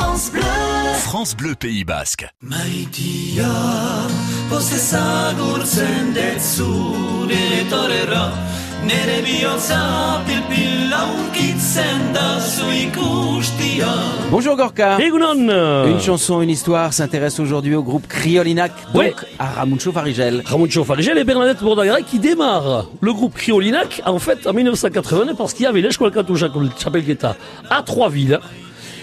France Bleu. France Bleu Pays Basque. Maitia, poste gurtzen dut zure etorera Nere bihotza pilpil aurkitzen da zu ikustia Bonjour Gorka. Egunon Une chanson, une histoire s'intéresse aujourd'hui au groupe Criolinac, donc Ouais. à Ramuncho Farigel. Ramon Farigel et Bernadette Bourdagaray qui démarrent le groupe Criolinac en fait en 1980 parce qu'il y avait l'école Chapelle-Guetta à Trois-Villes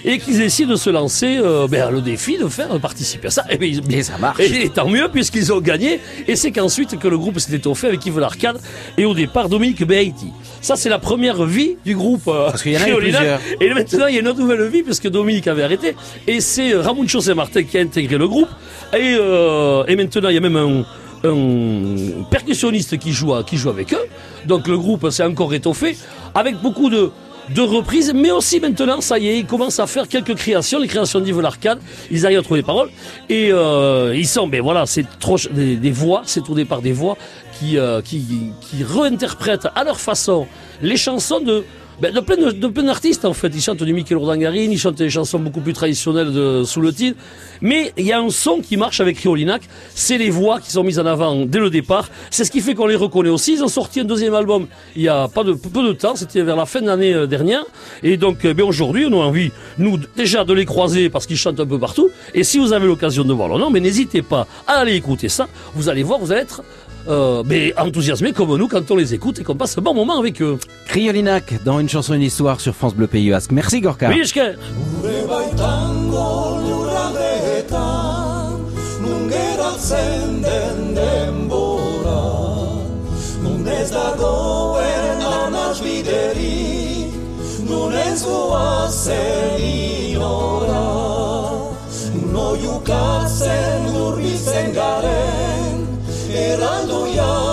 et qu'ils décident de se lancer euh, ben, le défi de faire participer à ça. Et, ben, ils- Et ça marche. Et tant mieux puisqu'ils ont gagné. Et c'est qu'ensuite que le groupe s'est étoffé avec Yves Larcade et au départ Dominique Beatty. Ça c'est la première vie du groupe. euh, Parce qu'il y en a eu Criolinac. Et maintenant il y a une autre nouvelle vie puisque Dominique avait arrêté. Et c'est euh, Ramon Saint-Martin qui a intégré le groupe. Et, euh, et maintenant il y a même un un percussionniste qui joue, qui joue avec eux. Donc le groupe s'est encore étoffé avec beaucoup de, de reprises, mais aussi maintenant, ça y est, ils commencent à faire quelques créations, les créations d'Yves Larcade, ils arrivent à trouver les paroles, et euh, ils sont, ben voilà, c'est trop des, voix, c'est au départ des voix qui, euh, qui, qui réinterprètent à leur façon les chansons de, ben, de plein d'artistes en fait. Ils chantent du Michel Urdangarine, ils chantent des chansons beaucoup plus traditionnelles de sous le titre. Mais il y a un son qui marche avec Riolinac, c'est les voix qui sont mises en avant dès le départ. C'est ce qui fait qu'on les reconnaît aussi. Ils ont sorti un deuxième album il y a pas peu de temps, c'était vers la fin de l'année euh, dernière. Et donc euh, ben, aujourd'hui, on a envie nous déjà de les croiser parce qu'ils chantent un peu partout. Et si vous avez l'occasion de voir leur nom, mais n'hésitez pas à aller écouter ça. Vous allez voir, vous allez euh, ben, enthousiasmés comme nous quand on les écoute et qu'on passe un bon moment avec eux. Criolinac dans une chanson, une histoire sur France Bleu Pays Basque. Merci Gorka. Oui, 南路遥。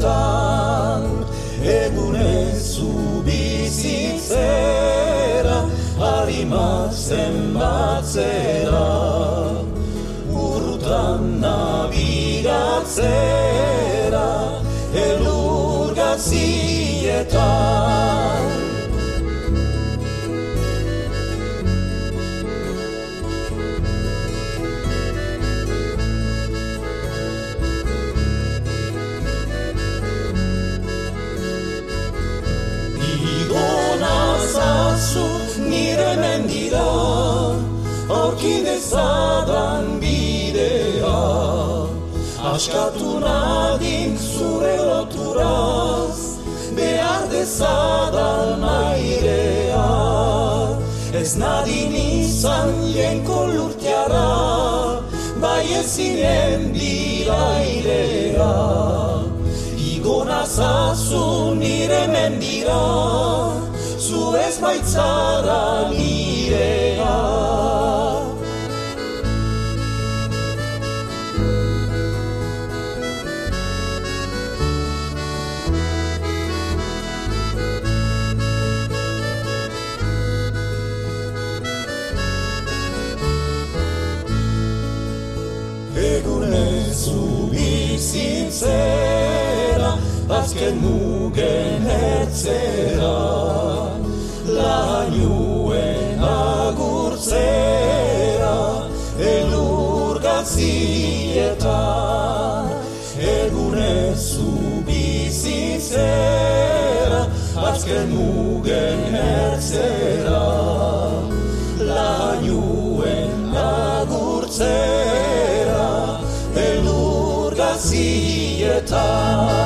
bertan egunez ubizitzera harimatzen batzera urrutan nabiratzera elur gazietan Askatu nadin zure loturaz behar dezadan airea Ez nadin izan jenko lurtiara bai ezinen birairea Igona zazu nire mendira zu ez baitzara nirea egunez ubizin zera, azken mugen etzera. Lainuen agurtzera, elur gazietan, egunez ubizin zera, azken mugen etzera. guitar.